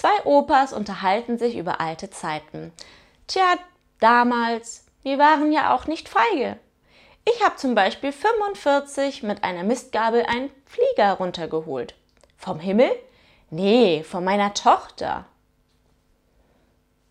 Zwei Opas unterhalten sich über alte Zeiten. Tja, damals, wir waren ja auch nicht feige. Ich habe zum Beispiel 45 mit einer Mistgabel einen Flieger runtergeholt. Vom Himmel? Nee, von meiner Tochter.